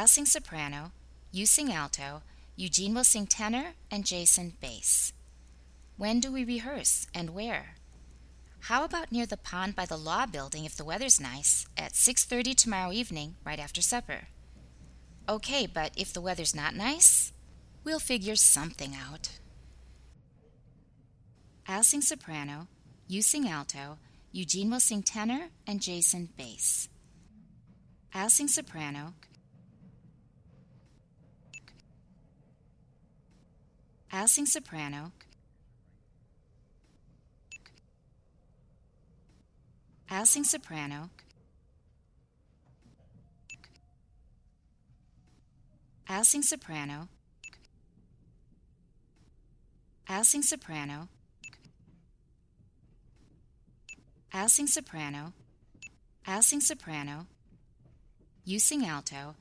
I'll sing soprano, you sing alto, Eugene will sing tenor, and Jason bass. When do we rehearse and where? How about near the pond by the law building if the weather's nice at 6:30 tomorrow evening right after supper? Okay, but if the weather's not nice, we'll figure something out. I'll sing soprano, you sing alto, Eugene will sing tenor, and Jason bass. I'll sing soprano. I'll sing soprano. I'll sing soprano. I'll sing soprano. I'll sing soprano. I'll soprano. I'll sing soprano. You sing alto.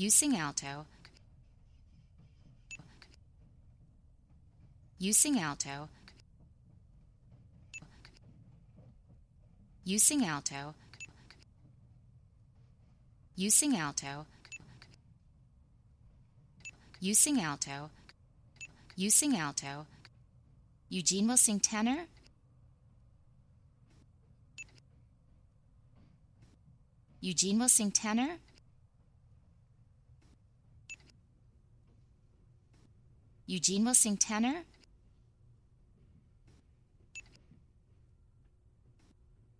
You sing alto. You sing alto. You sing alto. You sing alto. You sing alto. You sing alto. Eugene will sing tenor. Eugene will sing tenor. Eugene will sing tenor.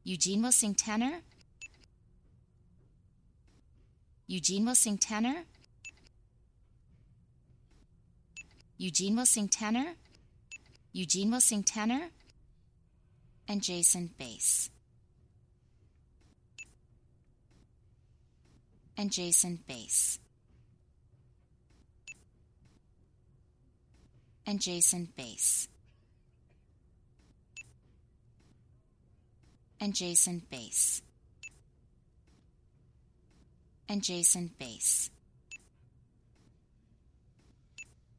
Eugene will sing tenor. Eugene will sing tenor. Eugene will sing tenor. Eugene will sing tenor. And Jason bass. And Jason bass. And Jason bass. And Jason bass. And Jason bass.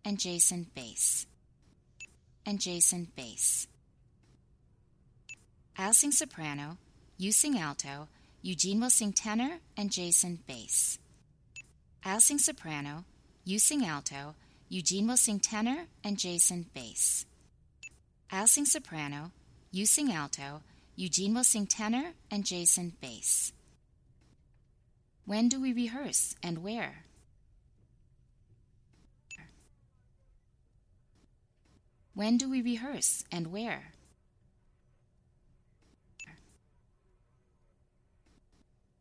And Jason bass. And Jason bass. I'll sing soprano, you sing alto, Eugene will sing tenor, and Jason bass. I'll sing soprano, you sing alto, Eugene will sing tenor, and Jason bass. I'll sing soprano, you sing alto, Eugene will sing tenor, and Jason bass. When do we rehearse and where? When do we rehearse and where?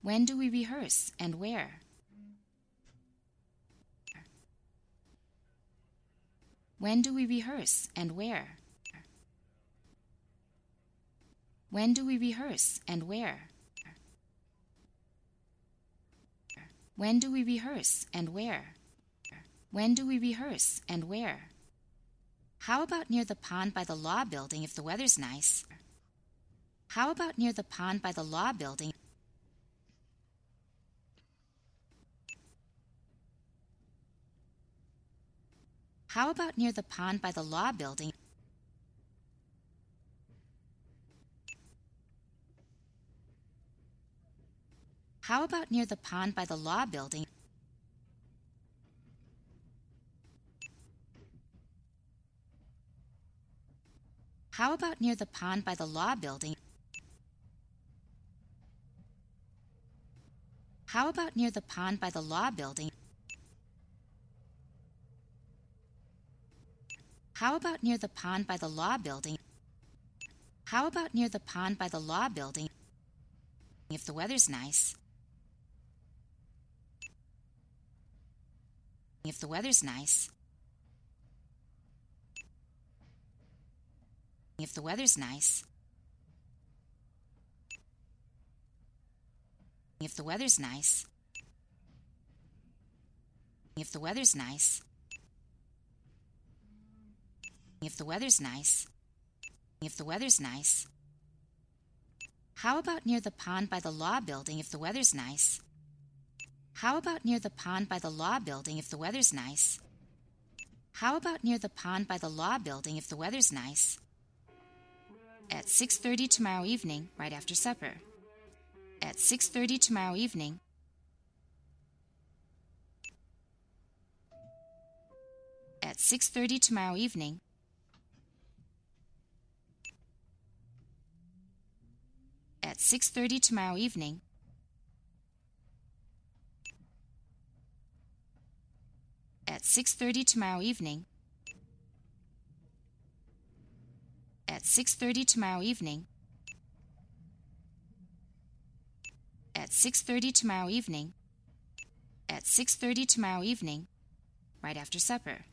When do we rehearse and where? When do we rehearse and where? When do we rehearse and where? When do we rehearse and where? When do we rehearse and where? How about near the pond by the law building if the weather's nice? How about near the pond by the law building? How about near the pond by the law building? How about near the pond by the law building? How about near the pond by the law building? How about near the pond by the law building? How about near the pond by the law building? How about near the pond by the law building? If the weather's nice. if the weather's nice. If the weather's nice. If the weather's nice. If the weather's nice. If the weather's nice. If the weather's nice. How about near the pond by the law building if the weather's nice? How about near the pond by the law building if the weather's nice? How about near the pond by the law building if the weather's nice? At 6:30 tomorrow evening, right after supper. At 6:30 tomorrow evening. At 6:30 tomorrow evening. At 6:30 tomorrow evening. At 6:30 tomorrow evening. At 6:30 tomorrow evening. At 6:30 tomorrow evening. At 6:30 tomorrow evening, right after supper.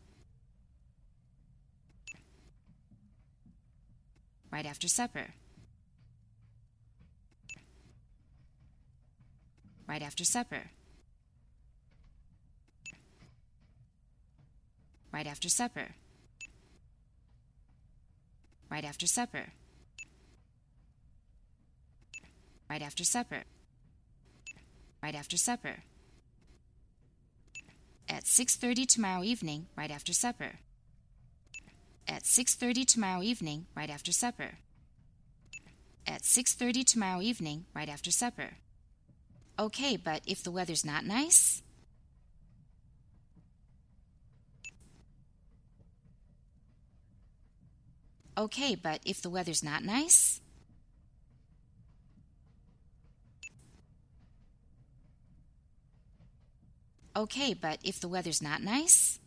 Right after supper. Right after supper. Right after supper. Right after supper. Right after supper. Right after supper. At 6:30 tomorrow evening, right after supper. At 6:30 tomorrow evening, right after supper. At 6:30 tomorrow evening, right after supper. Okay, but if the weather's not nice? Okay, but if the weather's not nice? Okay, but if the weather's not nice?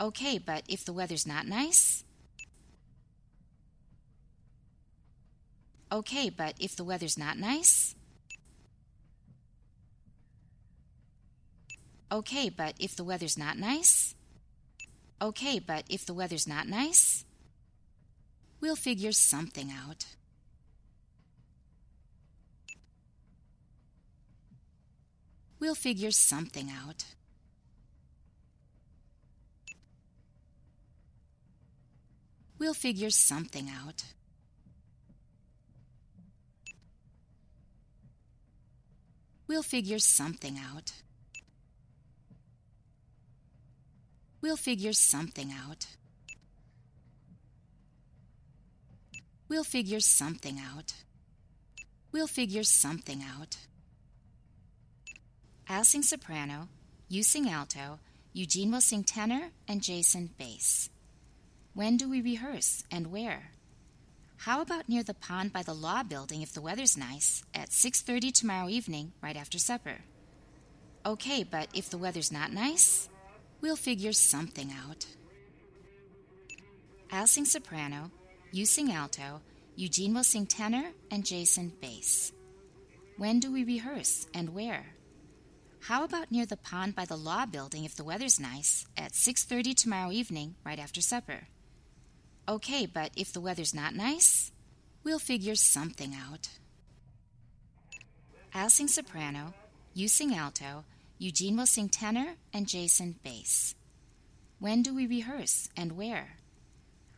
Okay, but if the weather's not nice? Okay, but if the weather's not nice? Okay, but if the weather's not nice? Okay, but if the weather's not nice? We'll figure something out. We'll figure something out. We'll figure something out. We'll figure something out. We'll figure something out. We'll figure something out. We'll figure something out. I'll sing soprano, you sing alto, Eugene will sing tenor, and Jason bass. When do we rehearse and where? How about near the pond by the law building if the weather's nice at 6:30 tomorrow evening right after supper? Okay, but if the weather's not nice, we'll figure something out. I'll sing soprano, you sing alto, Eugene will sing tenor and Jason bass. When do we rehearse and where? How about near the pond by the law building if the weather's nice at 6:30 tomorrow evening right after supper? Okay, but if the weather's not nice, we'll figure something out. I'll sing soprano, you sing alto, Eugene will sing tenor, and Jason bass. When do we rehearse and where?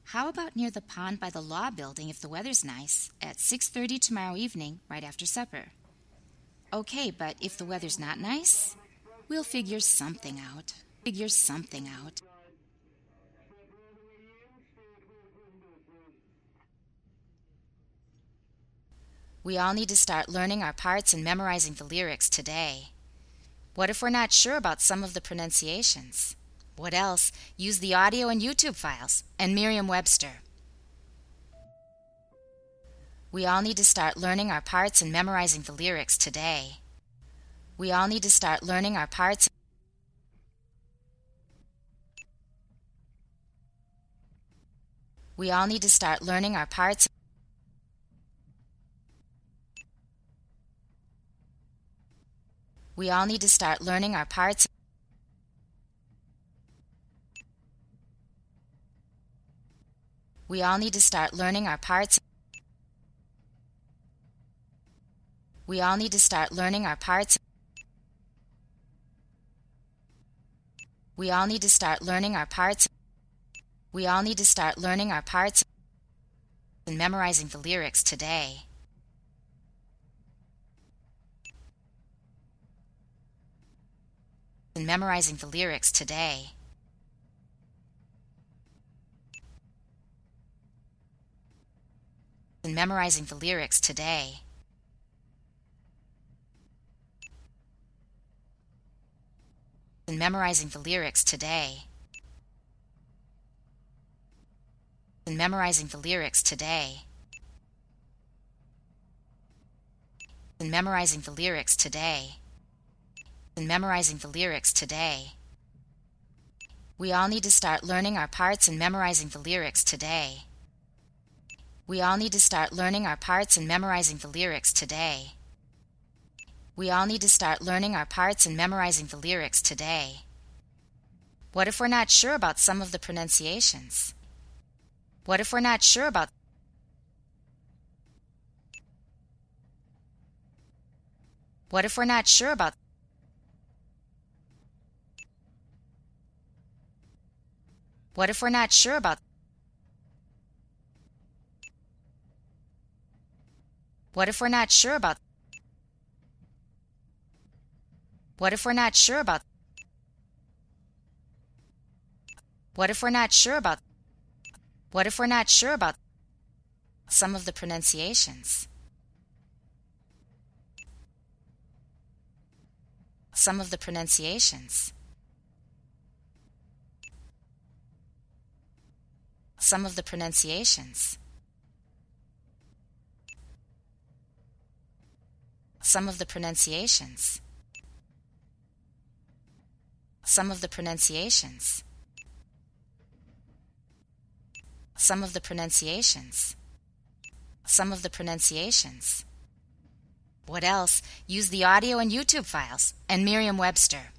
How about near the pond by the law building if the weather's nice at 6:30 tomorrow evening right after supper? Okay, but if the weather's not nice, we'll figure something out. Figure something out. We all need to start learning our parts and memorizing the lyrics today. What if we're not sure about some of the pronunciations? What else? Use the audio and YouTube files and Merriam Webster. We all need to start learning our parts and memorizing the lyrics today. We all need to start learning our parts. We all need to start learning our parts. We all need to start learning our parts. We all need to start learning our parts. We all need to start learning our parts. We all need to start learning our parts. We all need to start learning our parts and memorizing the lyrics today. And memorizing the lyrics today. and memorizing the lyrics today. And memorizing the lyrics today. And memorizing the lyrics today. And memorizing the lyrics today. Memorizing the lyrics today. We all need to start learning our parts and memorizing the lyrics today. We all need to start learning our parts and memorizing the lyrics today. We all need to start learning our parts and memorizing the lyrics today. What if we're not sure about some of the pronunciations? What if we're not sure about What if we're not sure about What if we're not sure about What if we're not sure about What if we're not sure about What if we're not sure about What if we're not sure about some of the pronunciations? Some of the pronunciations. Some of the pronunciations. Some of the pronunciations. Some of the pronunciations. Some of the pronunciations. Some of the pronunciations. What else? Use the audio and YouTube files and Merriam Webster.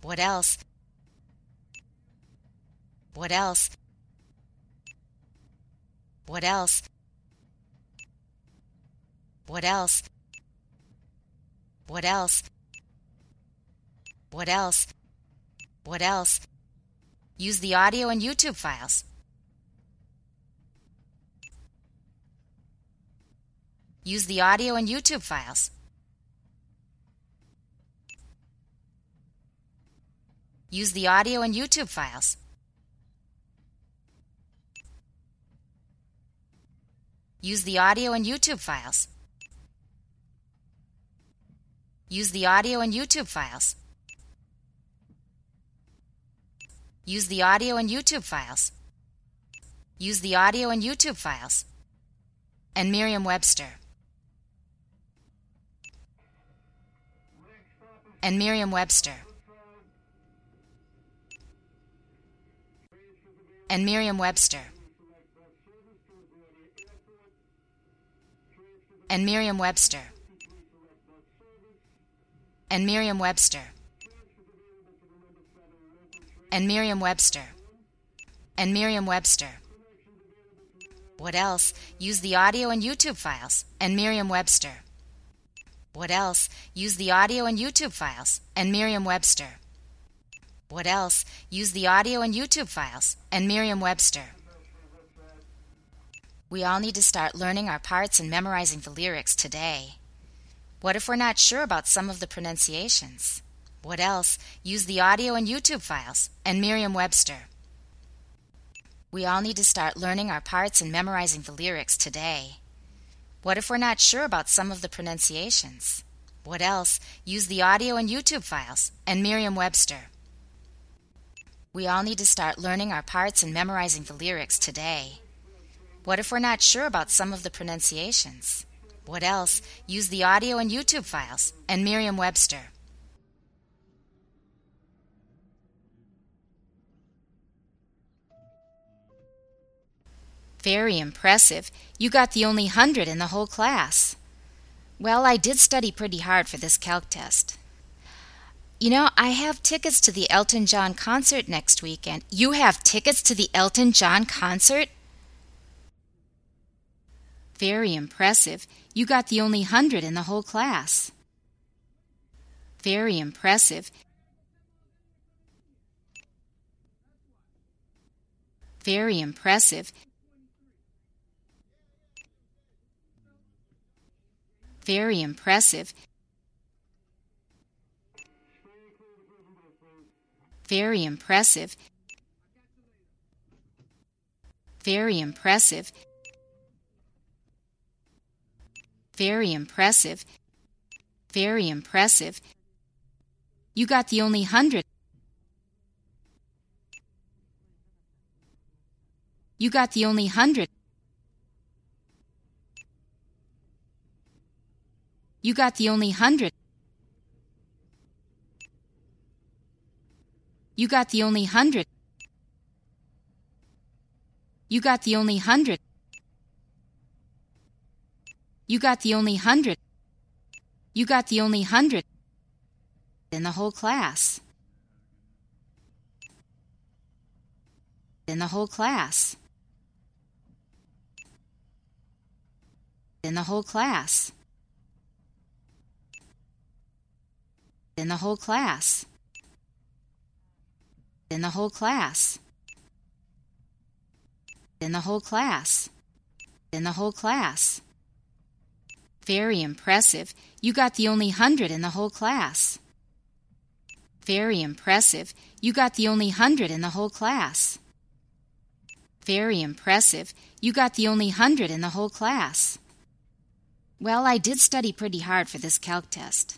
What else? What else? What else? What else? What else? What else? What else? Use the audio and YouTube files. Use the audio and YouTube files. Use the audio and YouTube files. Use the audio and YouTube files. Use the audio and YouTube files. Use the audio and YouTube files. Use the audio and YouTube files. And Merriam Webster. And Merriam Webster. And Merriam Webster. And Merriam Webster and Merriam Webster and Merriam Webster and Merriam Webster. What else? Use the audio and YouTube files and Merriam Webster. What else? Use the audio and YouTube files and Merriam Webster. What else? Use the audio and YouTube files and Merriam Webster. We all need to start learning our parts and memorizing the lyrics today. What if we're not sure about some of the pronunciations? What else? Use the audio and YouTube files and Merriam Webster. We all need to start learning our parts and memorizing the lyrics today. What if we're not sure about some of the pronunciations? What else? Use the audio and YouTube files and Merriam Webster. We all need to start learning our parts and memorizing the lyrics today. What if we're not sure about some of the pronunciations? What else? Use the audio and YouTube files and Merriam Webster. Very impressive. You got the only hundred in the whole class. Well, I did study pretty hard for this calc test. You know, I have tickets to the Elton John concert next weekend. You have tickets to the Elton John concert? Very impressive. You got the only hundred in the whole class. Very impressive. Very impressive. Very impressive. Very impressive. Very impressive. Very impressive. Very impressive. You got the only hundred. You got the only hundred. You got the only hundred. You got the only hundred. You got the only hundred. You got the only hundred. You got the only hundred in the whole class. In the whole class. In the whole class. In the whole class. In the whole class. In the whole class. In the whole class. Very impressive. You got the only hundred in the whole class. Very impressive. You got the only hundred in the whole class. Very impressive. You got the only hundred in the whole class. Well, I did study pretty hard for this calc test.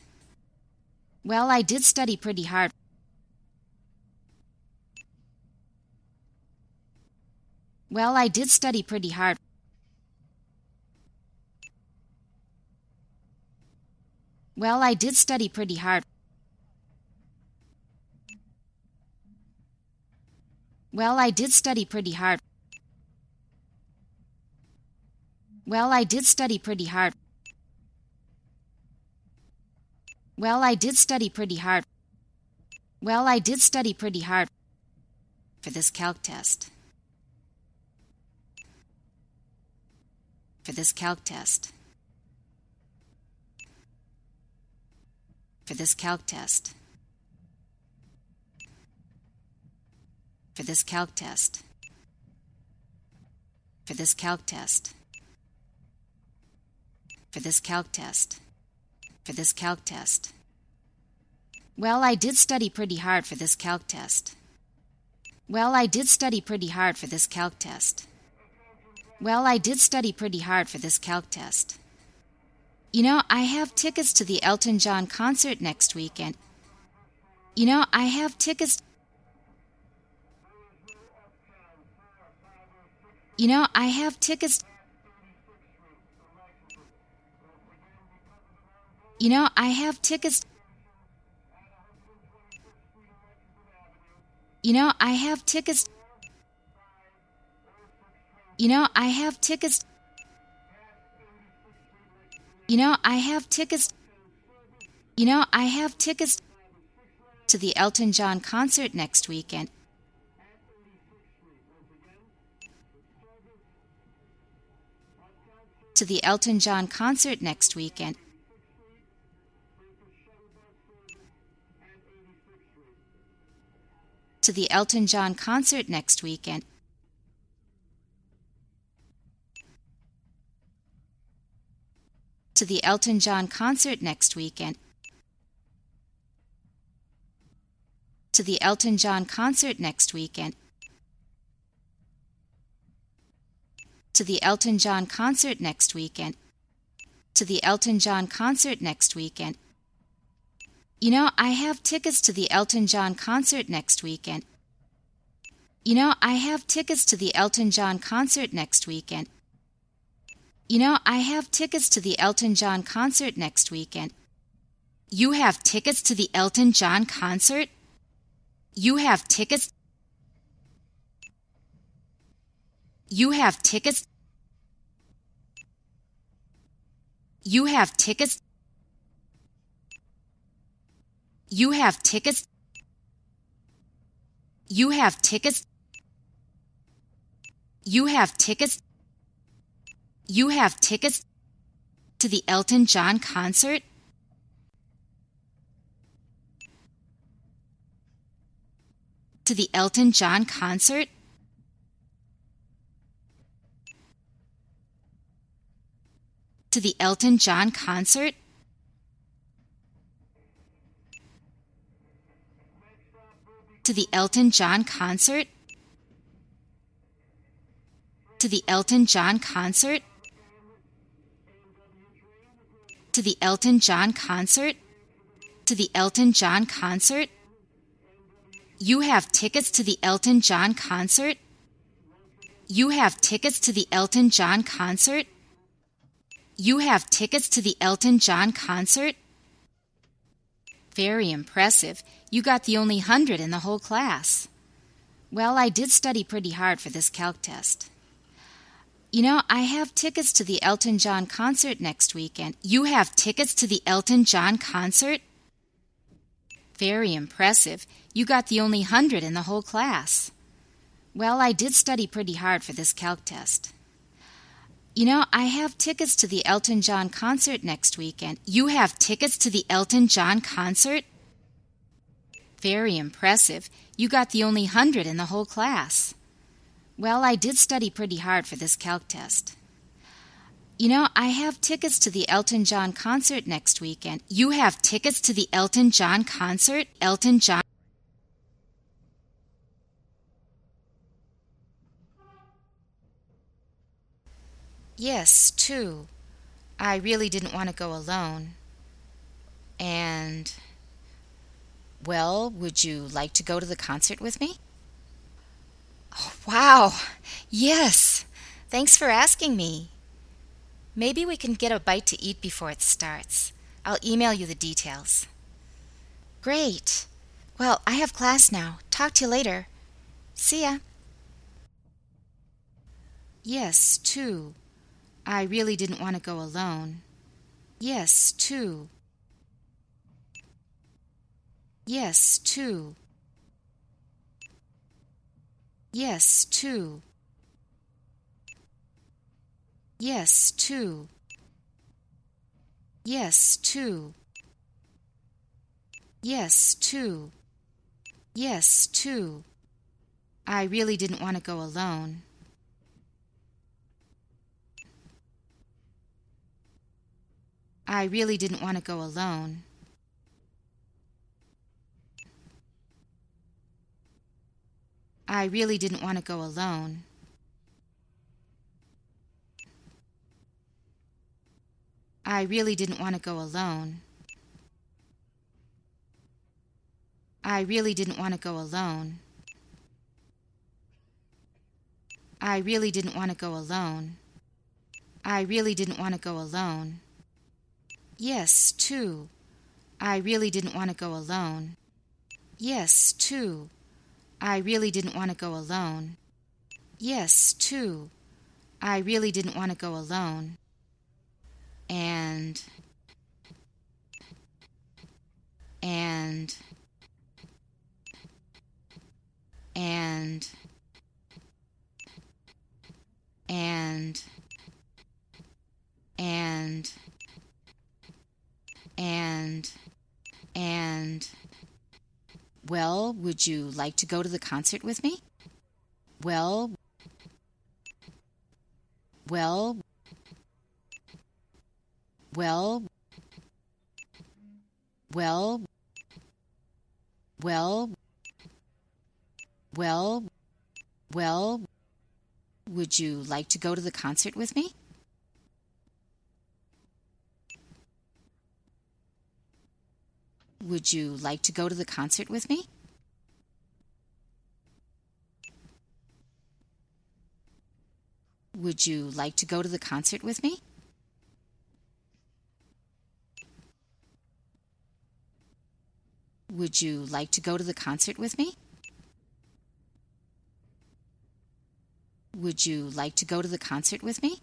Well, I did study pretty hard. Well, I did study pretty hard. Well, I did study pretty hard. Well, I did study pretty hard. Well, I did study pretty hard. Well, I did study pretty hard. Well, I did study pretty hard for this calc test. For this calc test. For this calc test. For this calc test. For this calc test. For this calc test. For this calc test. Well, I did study pretty hard for this calc test. Well, I did study pretty hard for this calc test. Well, I did study pretty hard for this calc test. You know, I have tickets to the Elton John concert next weekend. You know, I have tickets. You know, I have tickets. You know, I have tickets. You know, I have tickets. You know, I have tickets. You know, I have tickets. You know, I have tickets to the Elton John concert next weekend. To the Elton John concert next weekend. To the Elton John concert next weekend. To the Elton John concert next weekend. To the Elton John concert next weekend. To the Elton John concert next weekend. To the Elton John concert next weekend. You know, I have tickets to the Elton John concert next weekend. You know, I have tickets to the Elton John concert next weekend. You know, I have tickets to the Elton John concert next weekend. You have tickets to the Elton John concert? You have tickets? You have tickets? You have tickets? You have tickets? You have tickets? You have tickets? You have tickets to the Elton John concert? To the Elton John concert? To the Elton John concert? To the Elton John concert? To the Elton John concert? To the Elton John concert? To the Elton John concert? You have tickets to the Elton John concert? You have tickets to the Elton John concert? You have tickets to the Elton John concert? Very impressive. You got the only hundred in the whole class. Well, I did study pretty hard for this calc test. You know, I have tickets to the Elton John concert next weekend. You have tickets to the Elton John concert? Very impressive. You got the only hundred in the whole class. Well, I did study pretty hard for this calc test. You know, I have tickets to the Elton John concert next weekend. You have tickets to the Elton John concert? Very impressive. You got the only hundred in the whole class. Well, I did study pretty hard for this calc test. You know, I have tickets to the Elton John concert next weekend. You have tickets to the Elton John concert? Elton John. Yes, two. I really didn't want to go alone. And. Well, would you like to go to the concert with me? Wow. Yes. Thanks for asking me. Maybe we can get a bite to eat before it starts. I'll email you the details. Great. Well, I have class now. Talk to you later. See ya. Yes, two. I really didn't want to go alone. Yes, two. Yes, two. Yes, two. Yes, two. Yes, two. Yes, two. Yes, two. I really didn't want to go alone. I really didn't want to go alone. I really didn't want to go alone. I really didn't want to go alone. I really didn't want to go alone. I really didn't want to go alone. I really didn't want to go alone. Yes, two. I really didn't want to go alone. Yes, two. I really didn't want to go alone. Yes, two. I really didn't want to go alone. And. And. And. And. And. And. And. Well, would you like to go to the concert with me? Well, well, well, well, well, well, well, would you like to go to the concert with me? Would you like to go to the concert with me? Would you like to go to the concert with me? Would you like to go to the concert with me? Would you like to go to the concert with me?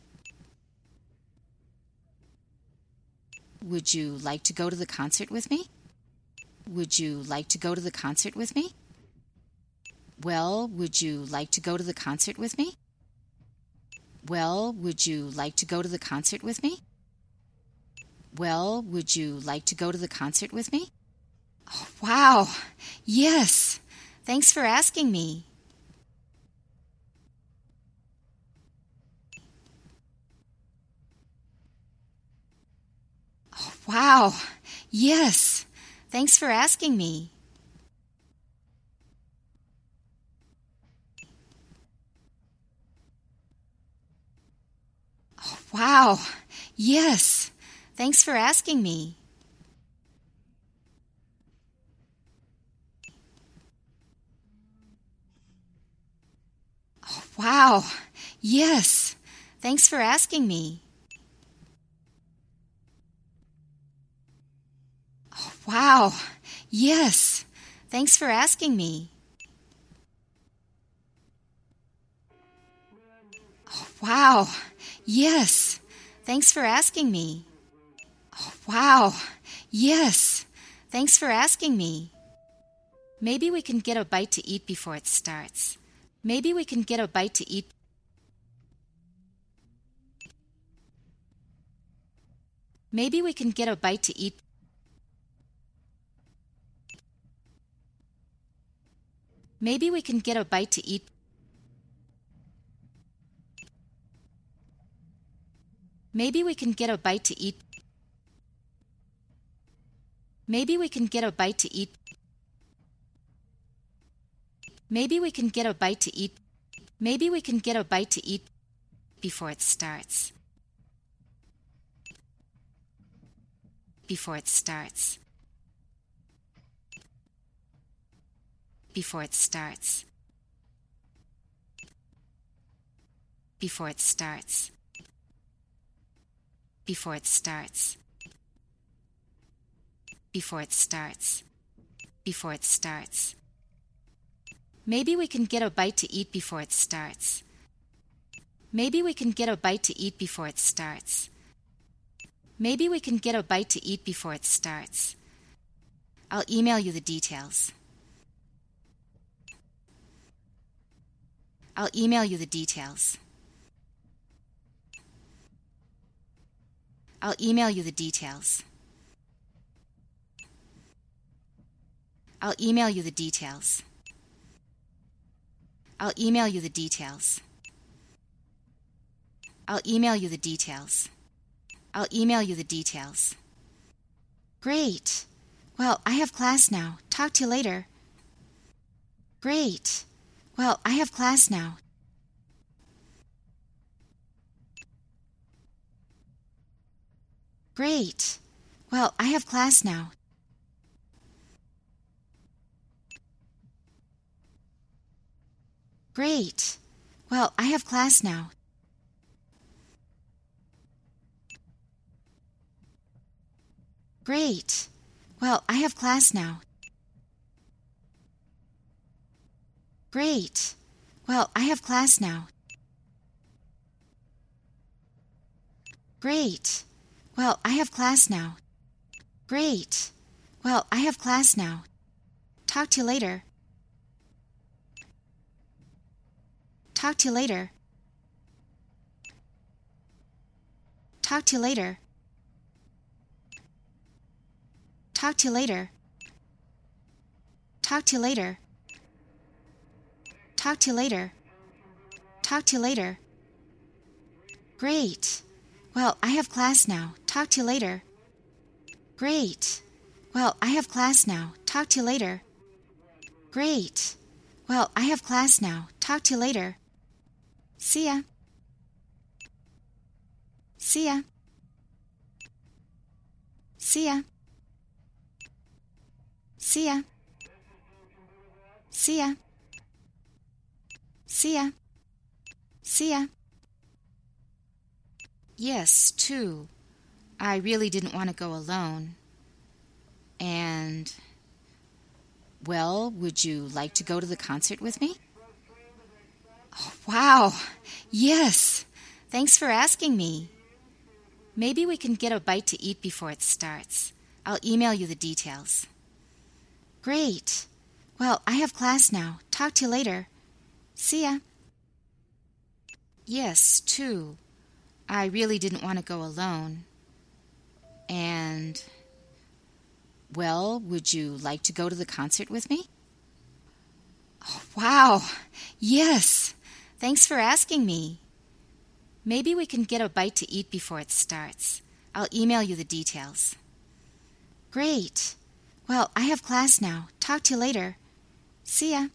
Would you like to go to the concert with me? Would you like to go to the concert with me? Well, would you like to go to the concert with me? Well, would you like to go to the concert with me? Well, would you like to go to the concert with me? Oh, wow. Yes. Thanks for asking me. Oh, wow. Yes. Thanks for asking me. Oh, wow. Yes. Thanks for asking me. Oh, wow. Yes. Thanks for asking me. Oh, wow. Yes. Thanks for asking me. Oh, wow. Yes. Thanks for asking me. Oh, wow. Yes. Thanks for asking me. Maybe we can get a bite to eat before it starts. Maybe we can get a bite to eat. Maybe we can get a bite to eat. Maybe we can get a bite to eat. Maybe we can get a bite to eat. Maybe we can get a bite to eat. Maybe we can get a bite to eat. Maybe we can get a bite to eat before it starts. Before it starts. Before it starts. Before it starts. Before it starts. Before it starts. Before it starts. Maybe we can get a bite to eat before it starts. Maybe we can get a bite to eat before it starts. Maybe we can get a bite to eat before it starts. I'll email you the details. I'll email you the details. I'll email you the details. I'll email you the details. I'll email you the details. I'll email you the details. I'll email you the details. Great. Well, I have class now. Talk to you later. Great. Well, I have class now. Great. Well, I have class now. Great. Well, I have class now. Great. Well, I have class now. Great. Well, I have class now. Great. Well, I have class now. Great. Well, I have class now. Talk to you later. Talk to you later. Talk to you later. Talk to you later. Talk to you later. Talk to you later. Talk to you later. Great. Well, I have class now. Talk to you later. Great. Well, I have class now. Talk to you later. Great. Well, I have class now. Talk to you later. See ya. See ya. See ya. See ya. See ya. See ya. See ya. Yes, two. I really didn't want to go alone. And, well, would you like to go to the concert with me? Oh, wow. Yes. Thanks for asking me. Maybe we can get a bite to eat before it starts. I'll email you the details. Great. Well, I have class now. Talk to you later. See ya. Yes, two. I really didn't want to go alone. And, well, would you like to go to the concert with me? Oh, wow. Yes. Thanks for asking me. Maybe we can get a bite to eat before it starts. I'll email you the details. Great. Well, I have class now. Talk to you later. See ya.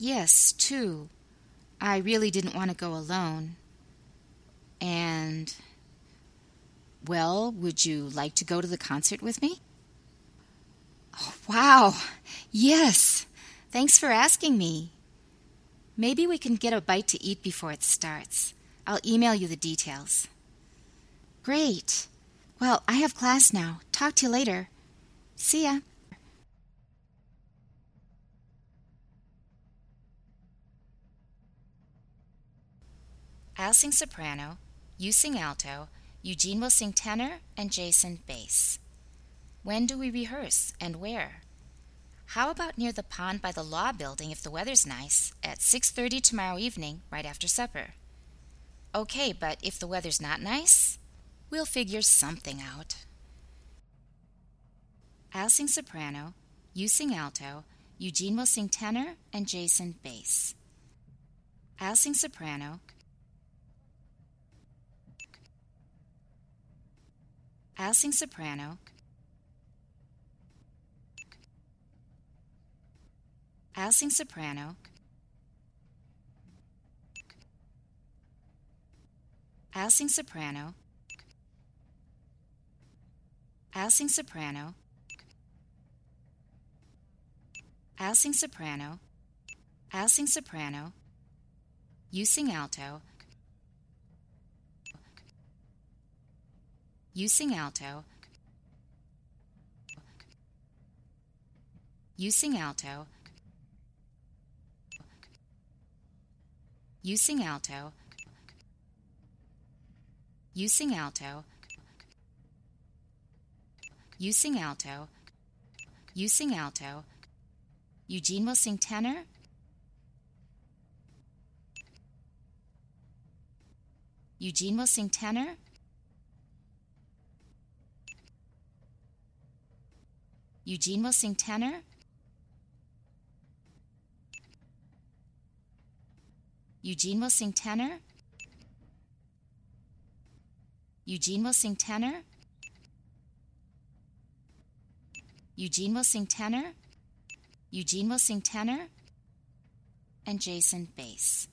Yes, two. I really didn't want to go alone. And, Well, would you like to go to the concert with me? Oh, wow. Yes. Thanks for asking me. Maybe we can get a bite to eat before it starts. I'll email you the details. Great. Well, I have class now. Talk to you later. See ya. I'll sing soprano, you sing alto, Eugene will sing tenor, and Jason bass. When do we rehearse and where? How about near the pond by the law building if the weather's nice at 6:30 tomorrow evening right after supper? Okay, but if the weather's not nice, we'll figure something out. I'll sing soprano, you sing alto, Eugene will sing tenor, and Jason bass. I'll sing soprano, I'll sing soprano. I'll sing soprano. I'll sing soprano. I'll sing soprano. I'll sing soprano. I'll sing soprano. You sing alto. You sing alto. You sing alto. You sing alto. You sing alto. You sing alto. You sing alto. Eugene will sing tenor. Eugene will sing tenor. Eugene will sing tenor. Eugene will sing tenor. Eugene will sing tenor. Eugene will sing tenor. Eugene will sing tenor. And Jason bass.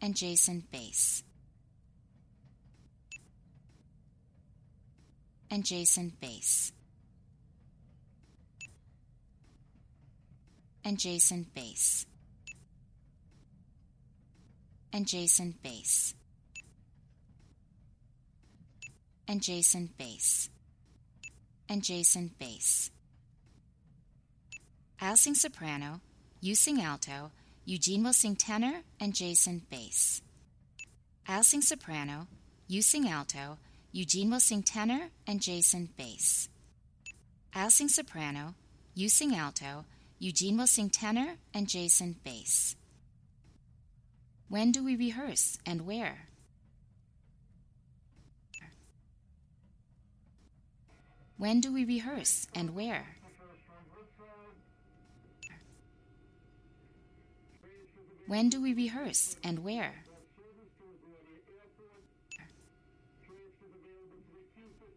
And Jason bass. And Jason bass. And Jason bass. And Jason bass. And Jason bass. And Jason bass. I'll sing soprano, you sing alto, Eugene will sing tenor, and Jason bass. I'll sing soprano, you sing alto, Eugene will sing tenor and Jason bass. I'll sing soprano, you sing alto, Eugene will sing tenor and Jason bass. When do we rehearse and where? When do we rehearse and where? When do we rehearse and where?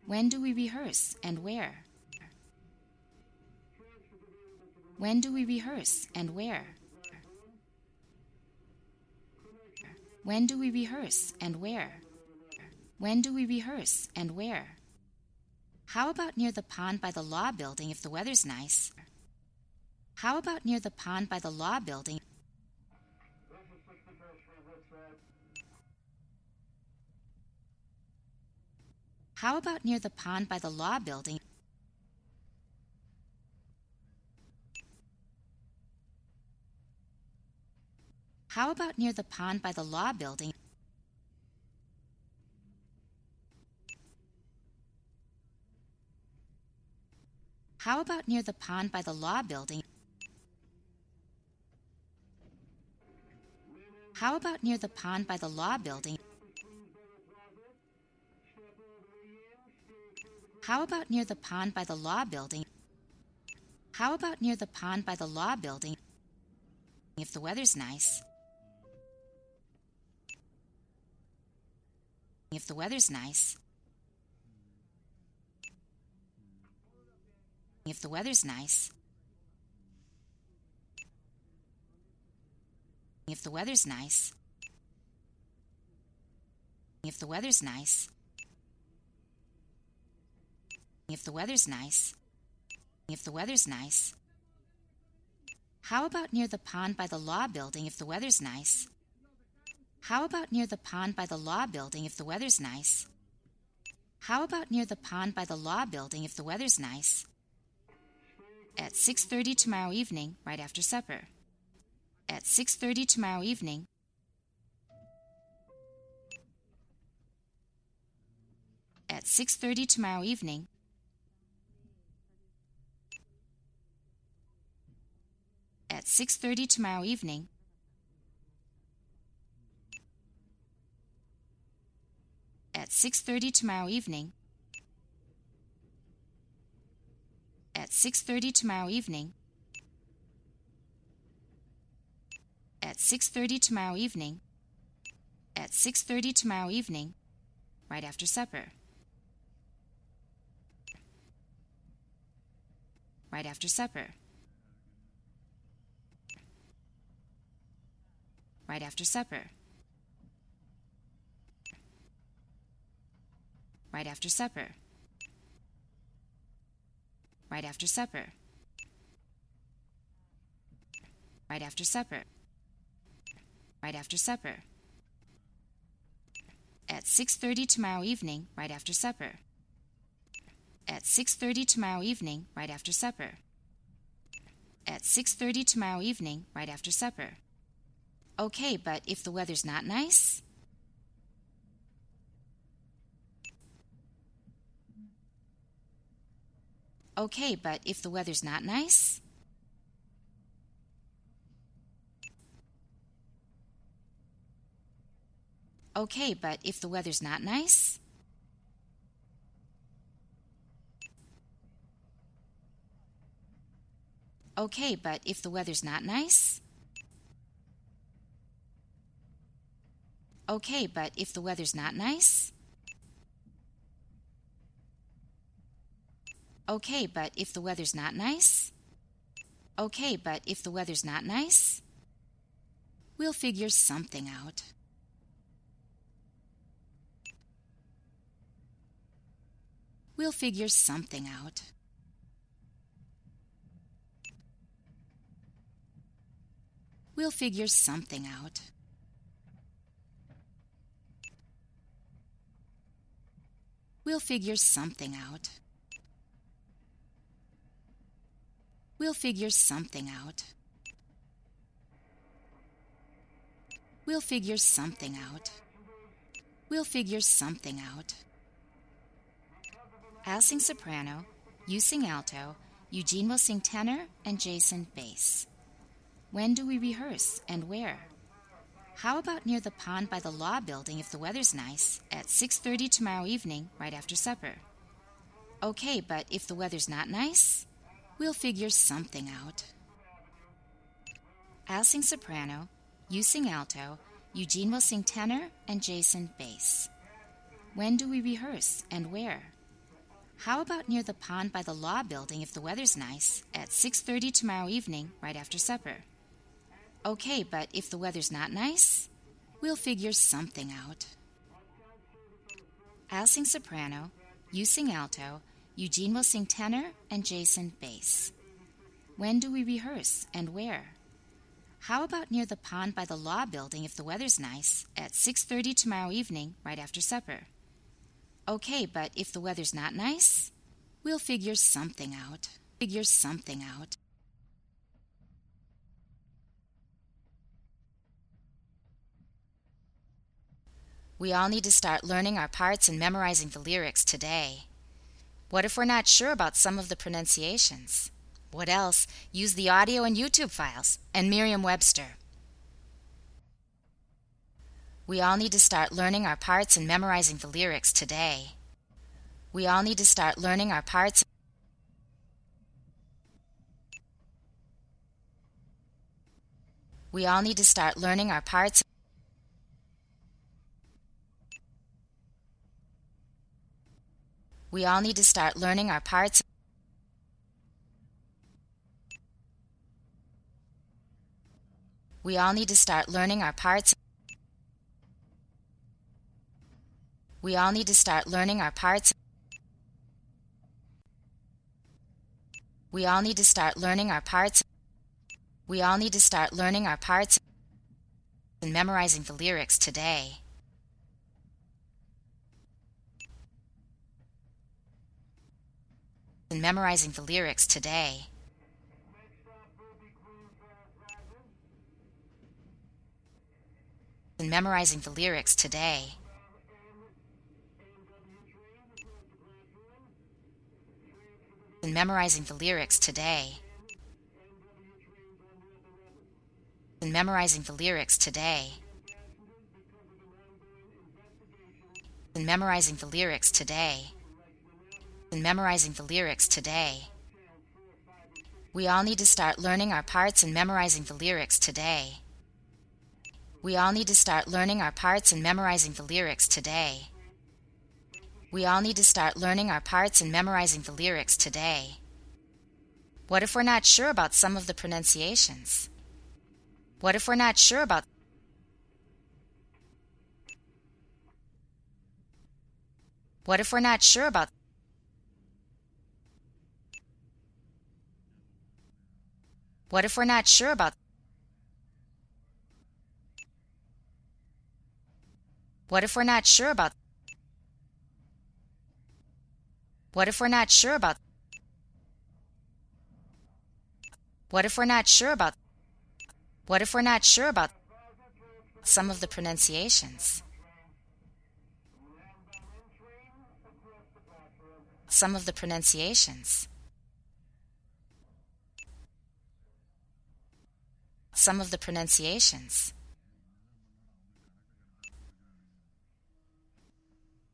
When do we rehearse and where? When do we rehearse and where? When do we rehearse and where? When do we rehearse and where? How about near the pond by the law building if the weather's nice? How about near the pond by the law building How about near the pond by the law building? How about near the pond by the law building? How about near the pond by the law building? How about near the pond by the law building? How about near the pond by the law building? How about near the pond by the law building if the weather's nice? If the weather's nice. If the weather's nice. If the weather's nice. if the weather's nice. If the weather's nice. If the weather's nice. How about near the pond by the law building if the weather's nice? How about near the pond by the law building if the weather's nice? How about near the pond by the law building if the weather's nice? At 6:30 tomorrow evening, right after supper. At 6:30 tomorrow evening. At 6:30 tomorrow evening. At 6:30 tomorrow evening. At 6:30 tomorrow evening. At 6:30 tomorrow evening. At 6:30 tomorrow evening. At 6:30 tomorrow evening, right after supper. Right after supper. Right after supper. right after supper. Right after supper. Right after supper. Right after supper. At 6:30 tomorrow evening, right after supper. At 6:30 tomorrow evening, right after supper. At 6:30 tomorrow evening, right after supper. Okay, but if the weather's not nice? Okay, but if the weather's not nice? Okay, but if the weather's not nice? Okay, but if the weather's not nice? Okay, but if the weather's not nice? Okay, but if the weather's not nice? Okay, but if the weather's not nice? We'll figure something out. We'll figure something out. We'll figure something out. We'll figure something out. We'll figure something out. We'll figure something out. We'll figure something out. I'll sing soprano, you sing alto, Eugene will sing tenor, and Jason bass. When do we rehearse and where? How about near the pond by the law building if the weather's nice at 6:30 tomorrow evening right after supper? Okay, but if the weather's not nice, We'll figure something out. I'll sing soprano, you sing alto, Eugene will sing tenor, and Jason bass. When do we rehearse and where? How about near the pond by the law building if the weather's nice at 6:30 tomorrow evening right after supper? Okay, but if the weather's not nice, we'll figure something out. I'll sing soprano, you sing alto, Eugene will sing tenor and Jason bass. When do we rehearse and where? How about near the pond by the law building if the weather's nice at 6:30 tomorrow evening right after supper? Okay, but if the weather's not nice, we'll figure something out. Figure something out. We all need to start learning our parts and memorizing the lyrics today. What if we're not sure about some of the pronunciations? What else? Use the audio and YouTube files and Merriam Webster. We all need to start learning our parts and memorizing the lyrics today. We all need to start learning our parts. We all need to start learning our parts. We all need to start learning our parts. We all need to start learning our parts. We all need to start learning our parts. We all need to start learning our parts. We all need to start learning our parts and memorizing the lyrics today. And memorizing the lyrics today. And memorizing the lyrics today. And memorizing the lyrics today. And memorizing the lyrics today. And memorizing the lyrics today. And memorizing the lyrics today. We all need to start learning our parts and memorizing the lyrics today. We all need to start learning our parts and memorizing the lyrics today. We all need to start learning our parts and memorizing the lyrics today. What if we're not sure about some of the pronunciations? What if we're not sure about What if we're not sure about What if we're not sure about What if we're not sure about What if we're not sure about What if we're not sure about What if we're not sure about some of the pronunciations? Some of the pronunciations. Some of the pronunciations.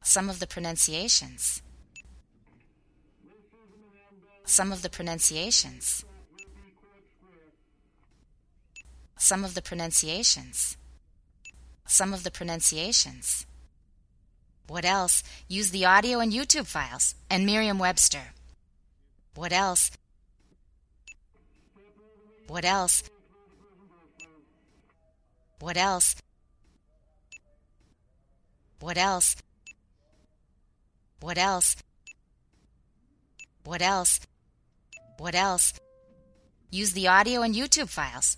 Some of the pronunciations. Some of the pronunciations. Some of the pronunciations. Some of the pronunciations. What else? Use the audio and YouTube files and Merriam Webster. What else? What else? What else? What else? What else? What else? What else? Use the audio and YouTube files.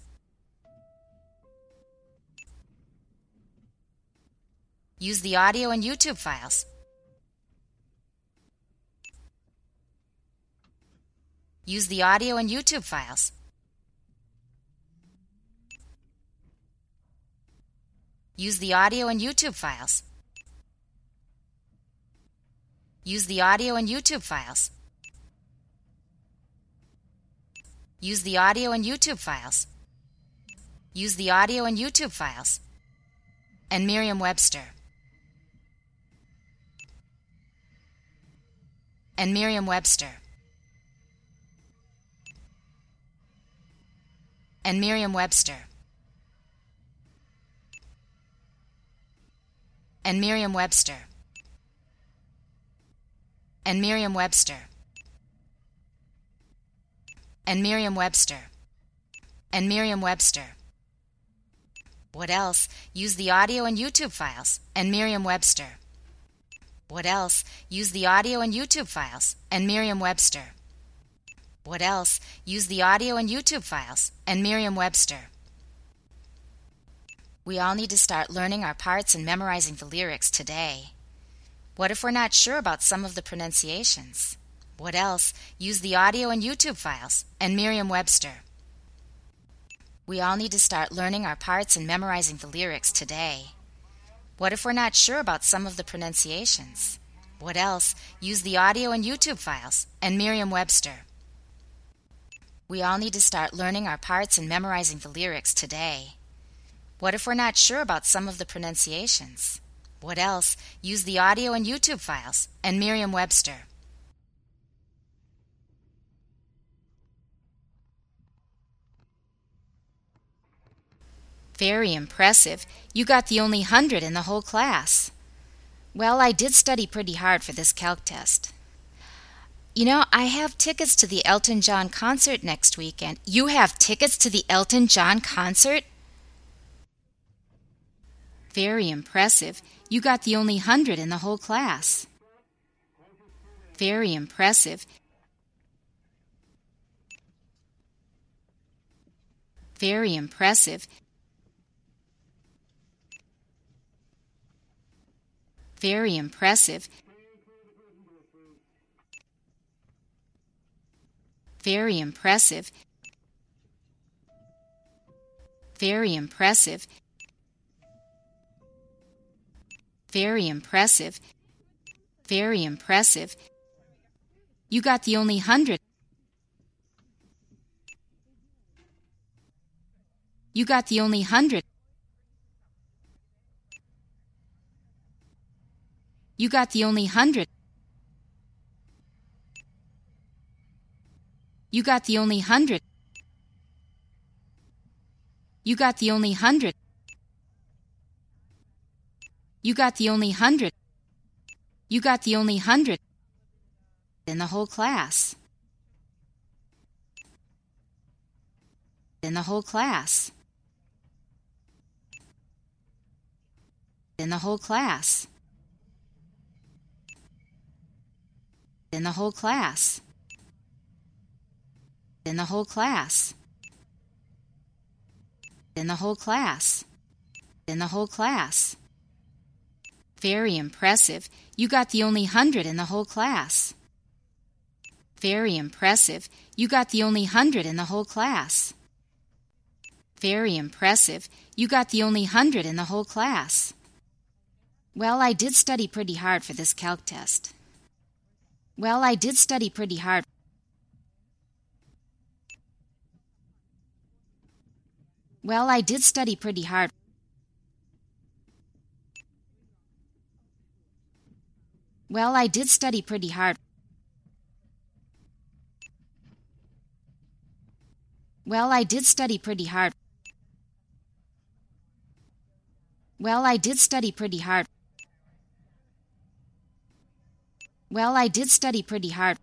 Use the audio and YouTube files. Use the audio and YouTube files. Use the audio and YouTube files. Use the audio and YouTube files. Use the audio and YouTube files. Use the audio and YouTube files. And Merriam Webster. And Merriam Webster. And Merriam Webster. And Merriam Webster. And Merriam Webster and Merriam Webster. And Merriam Webster. What else? Use the audio and YouTube files and Merriam Webster. What else? Use the audio and YouTube files and Merriam Webster. What else? Use the audio and YouTube files and Merriam Webster. We all need to start learning our parts and memorizing the lyrics today. What if we're not sure about some of the pronunciations? What else? Use the audio and YouTube files and Merriam Webster. We all need to start learning our parts and memorizing the lyrics today. What if we're not sure about some of the pronunciations? What else? Use the audio and YouTube files and Merriam Webster. We all need to start learning our parts and memorizing the lyrics today. What if we're not sure about some of the pronunciations? What else? Use the audio and YouTube files and Merriam Webster. Very impressive. You got the only hundred in the whole class. Well, I did study pretty hard for this calc test. You know, I have tickets to the Elton John concert next weekend. You have tickets to the Elton John concert? Very impressive. You got the only hundred in the whole class. Very impressive. Very impressive. Very impressive. Very impressive. Very impressive. Very impressive. Very impressive. You got the only hundred. You got the only hundred. You got the only hundred. You got the only hundred. You got the only hundred. You got the only hundred. You got the only hundred in the whole class. In the whole class. In the whole class. In the whole class. In the whole class. In the whole class. In the whole class. Very impressive. You got the only hundred in the whole class. Very impressive. You got the only hundred in the whole class. Very impressive. You got the only hundred in the whole class. Well, I did study pretty hard for this calc test. Well, I did study pretty hard. Well, I did study pretty hard. Well, I did study pretty hard. Well, I did study pretty hard. Well, I did study pretty hard. Well, I did study pretty hard.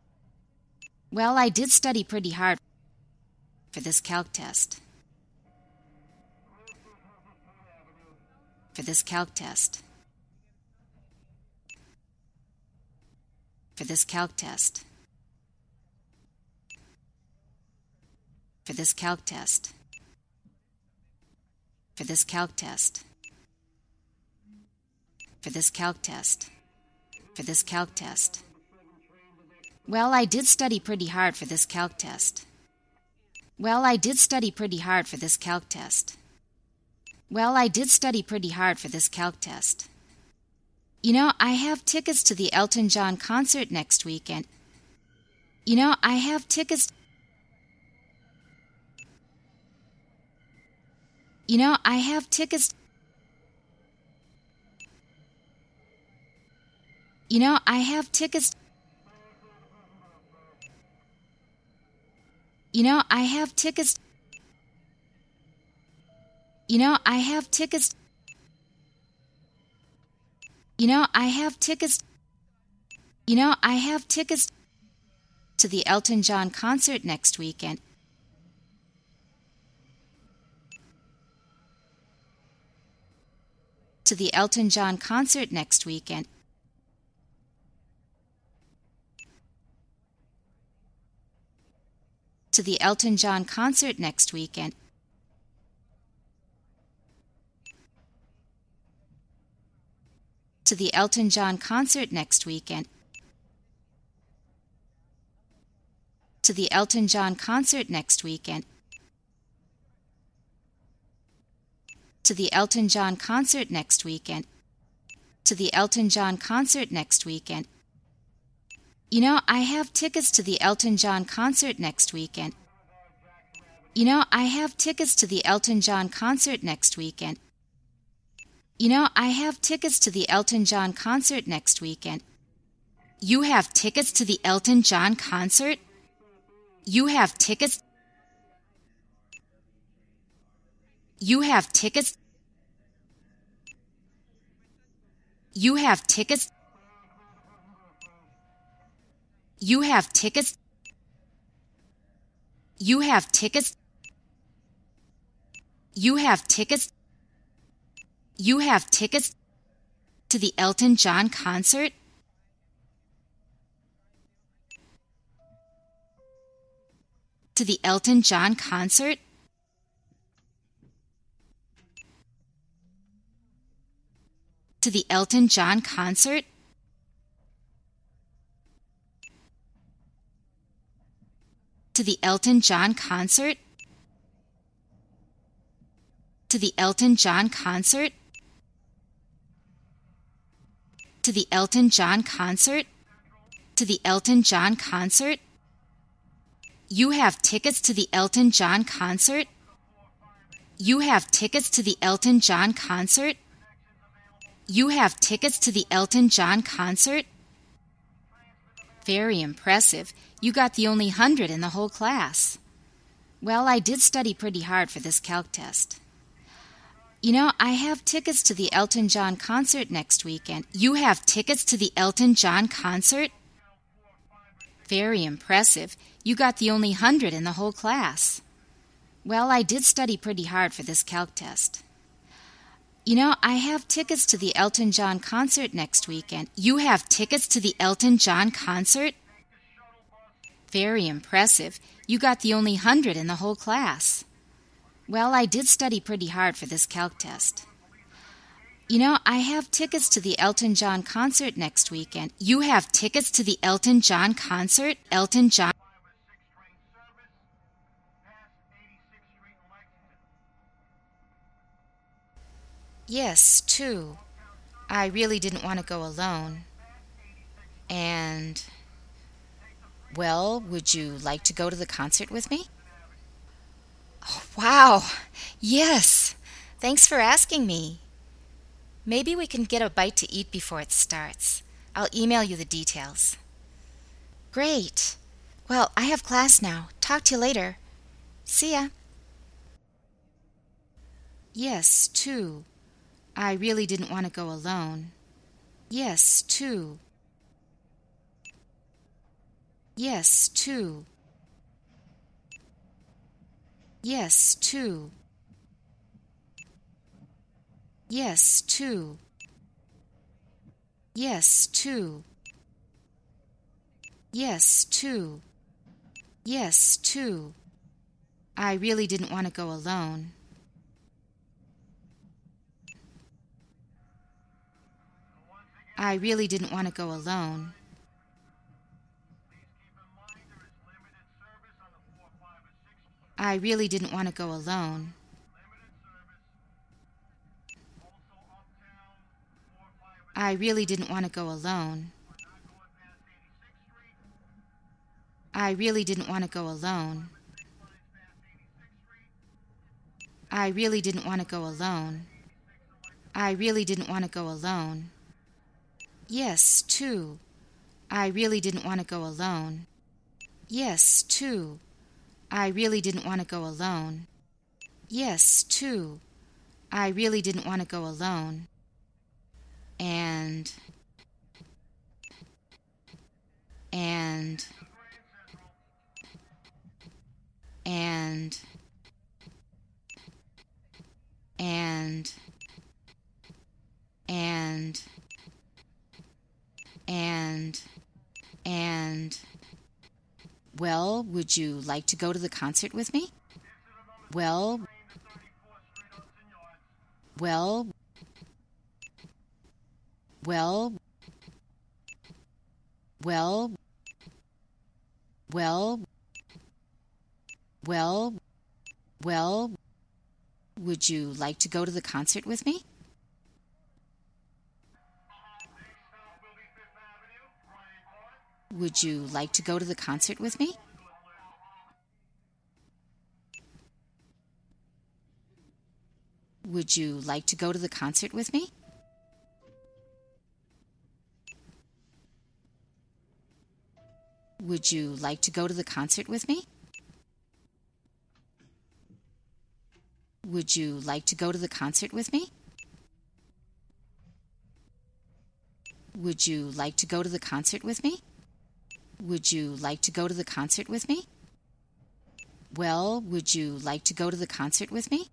Well, I did study pretty hard for this calc test. For this calc test. For this calc test. for this calc test. For this calc test. For this calc test. For this calc test. Well, I did study pretty hard for this calc test. Well, I did study pretty hard for this calc test. Well, I did study pretty hard for this calc test. You know, I have tickets to the Elton John concert next weekend. You know, I have tickets. You know, I have tickets. You know, I have tickets. You know, I have tickets. You know, I have tickets. You know, I have tickets. You know, I have tickets to the Elton John concert next weekend. to the Elton John concert next weekend. To the Elton John concert next weekend. To the Elton John concert next weekend. To the Elton John concert next weekend. to the Elton John concert next weekend. To the Elton John concert next weekend. You know, I have tickets to the Elton John concert next weekend. You know, I have tickets to the Elton John concert next weekend. You know, I have tickets to the Elton John concert next weekend. You have tickets to the Elton John concert? You have tickets You have tickets. You have tickets. You have tickets. You have tickets. You have tickets. You have tickets to the Elton John concert? To the Elton John concert? To the Elton John concert? To the Elton John concert? To the Elton John concert? To the Elton John concert? To the Elton John concert? You have tickets to the Elton John concert? You have tickets to the Elton John concert? You have tickets to the Elton John concert? Very impressive. You got the only hundred in the whole class. Well, I did study pretty hard for this calc test. You know, I have tickets to the Elton John concert next weekend. You have tickets to the Elton John concert? Very impressive. You got the only hundred in the whole class. Well, I did study pretty hard for this calc test. You know, I have tickets to the Elton John concert next weekend. You have tickets to the Elton John concert? Very impressive. You got the only hundred in the whole class. Well, I did study pretty hard for this calc test. You know, I have tickets to the Elton John concert next weekend. You have tickets to the Elton John concert? Elton John. Yes, two. I really didn't want to go alone. And, well, would you like to go to the concert with me? Wow. Yes. Thanks for asking me. Maybe we can get a bite to eat before it starts. I'll email you the details. Great. Well, I have class now. Talk to you later. See ya. Yes, two. I really didn't want to go alone. Yes, two. Yes, two. Yes, two. Yes, two. Yes, two. Yes, two. Yes, two. I really didn't want to go alone. I really didn't want to go alone. I really didn't want to go alone. I really didn't want to go alone. I really didn't want to go alone. I really didn't want to go alone. I really didn't want to go alone. Yes, two. I really didn't want to go alone. Yes, two. I really didn't want to go alone. Yes, two. I really didn't want to go alone. And. And. And. And. And. And. And. Well, would you like to go to the concert with me? Well, well, well, well, well, well, well, would you like to go to the concert with me? Would you like to go to the concert with me? Would you like to go to the concert with me? Would you like to go to the concert with me? Would you like to go to the concert with me? Would you like to go to the concert with me? Would you like to go to the concert with me? Well, would you like to go to the concert with me?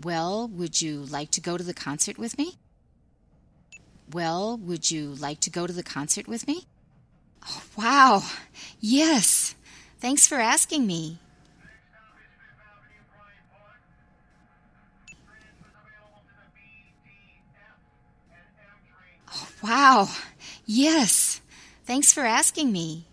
Well, would you like to go to the concert with me? Well, would you like to go to the concert with me? Oh, wow. Yes. Thanks for asking me. Oh, wow. Yes. Thanks for asking me.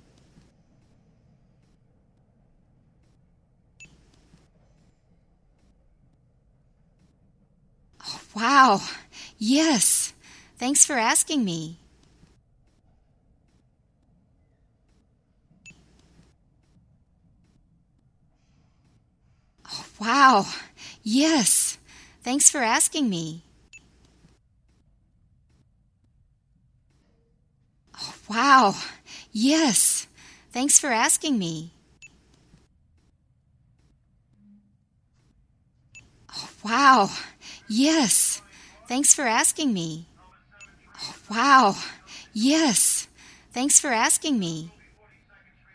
Oh, wow. Yes. Thanks for asking me. Oh, wow. Yes. Thanks for asking me. Oh, wow. Yes. Thanks for asking me. Oh, wow. Yes. Thanks for asking me. Oh, wow. Yes. Thanks for asking me.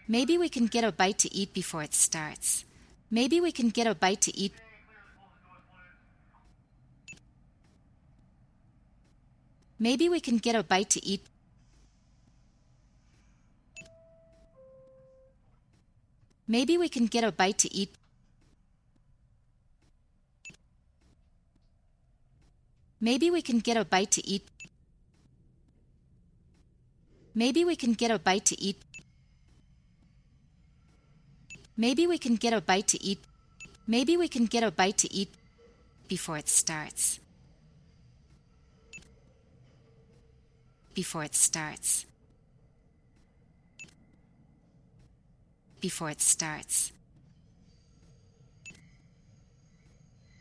Maybe we can get a bite to eat before it starts. Maybe we can get a bite to eat. Maybe we can get a bite to eat. Maybe we can get a bite to eat. Maybe we can get a bite to eat. Maybe we can get a bite to eat. Maybe we can get a bite to eat. Maybe we can get a bite to eat before it starts. Before it starts. Before it starts.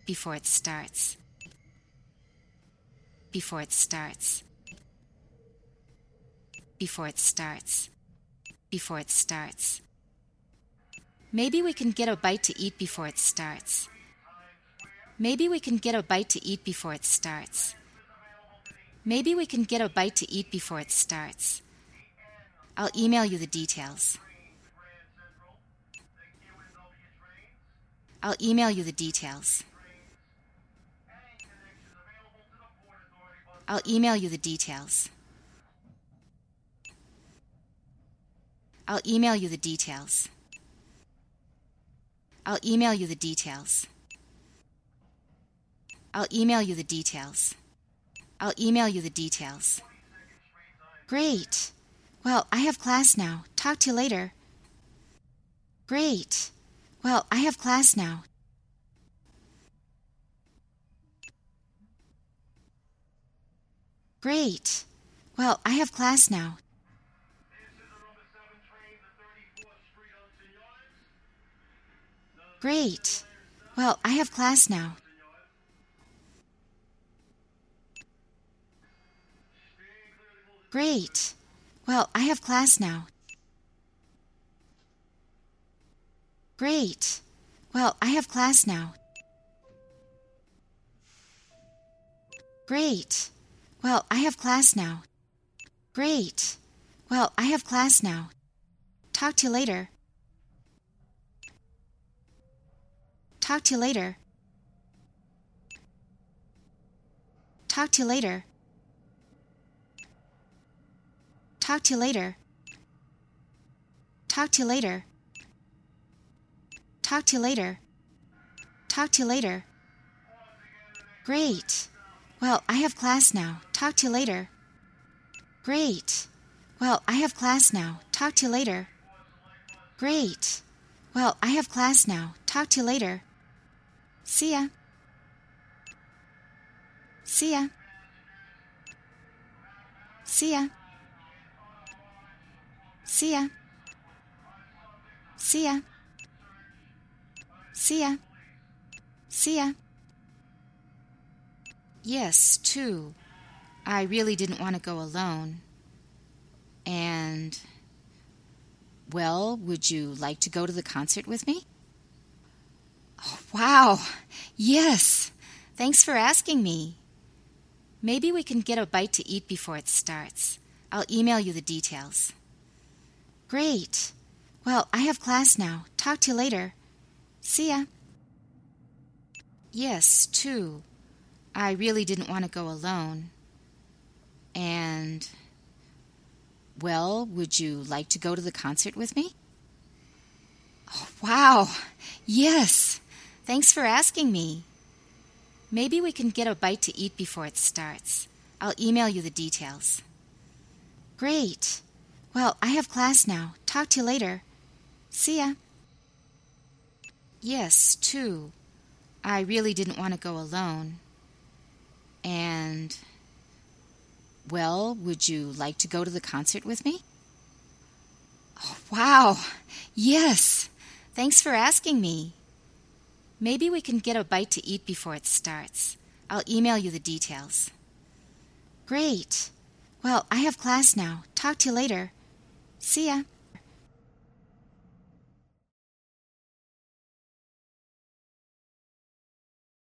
Before it starts. Before it starts. Before it starts. Before it starts. Maybe we can get a bite to eat before it starts. Maybe we can get a bite to eat before it starts. Maybe we can get a bite to eat before it starts. I'll email you the details. I'll email you the details. I'll email you the details. I'll email you the details. I'll email you the details. I'll email you the details. I'll email you the details. Great. Well, I have class now. Talk to you later. Great. Well, I have class now. Great. Well, I have class now. Great. Well, I have class now. Great. Well, I have class now. Great. Well, I have class now. Great. Well, I have class now. Great. Well, I have class now. Talk to you later. Talk to you later. Talk to you later. Talk to you later. Talk to you later. Talk to you later. Talk to you later. Great. Well, I have class now. Talk to you later. Great. Well, I have class now. Talk to you later. Great. Well, I have class now. Talk to you later. See ya. See ya. See ya. See ya. See ya. See ya. See ya. Yes, two. I really didn't want to go alone. And, well, would you like to go to the concert with me? Oh, wow. Yes. Thanks for asking me. Maybe we can get a bite to eat before it starts. I'll email you the details. Great. Well, I have class now. Talk to you later. See ya. Yes, two. I really didn't want to go alone. And, well, would you like to go to the concert with me? Oh, wow. Yes. Thanks for asking me. Maybe we can get a bite to eat before it starts. I'll email you the details. Great. Well, I have class now. Talk to you later. See ya. Yes, two. I really didn't want to go alone. And, well, would you like to go to the concert with me? Oh, wow. Yes. Thanks for asking me. Maybe we can get a bite to eat before it starts. I'll email you the details. Great. Well, I have class now. Talk to you later. See ya.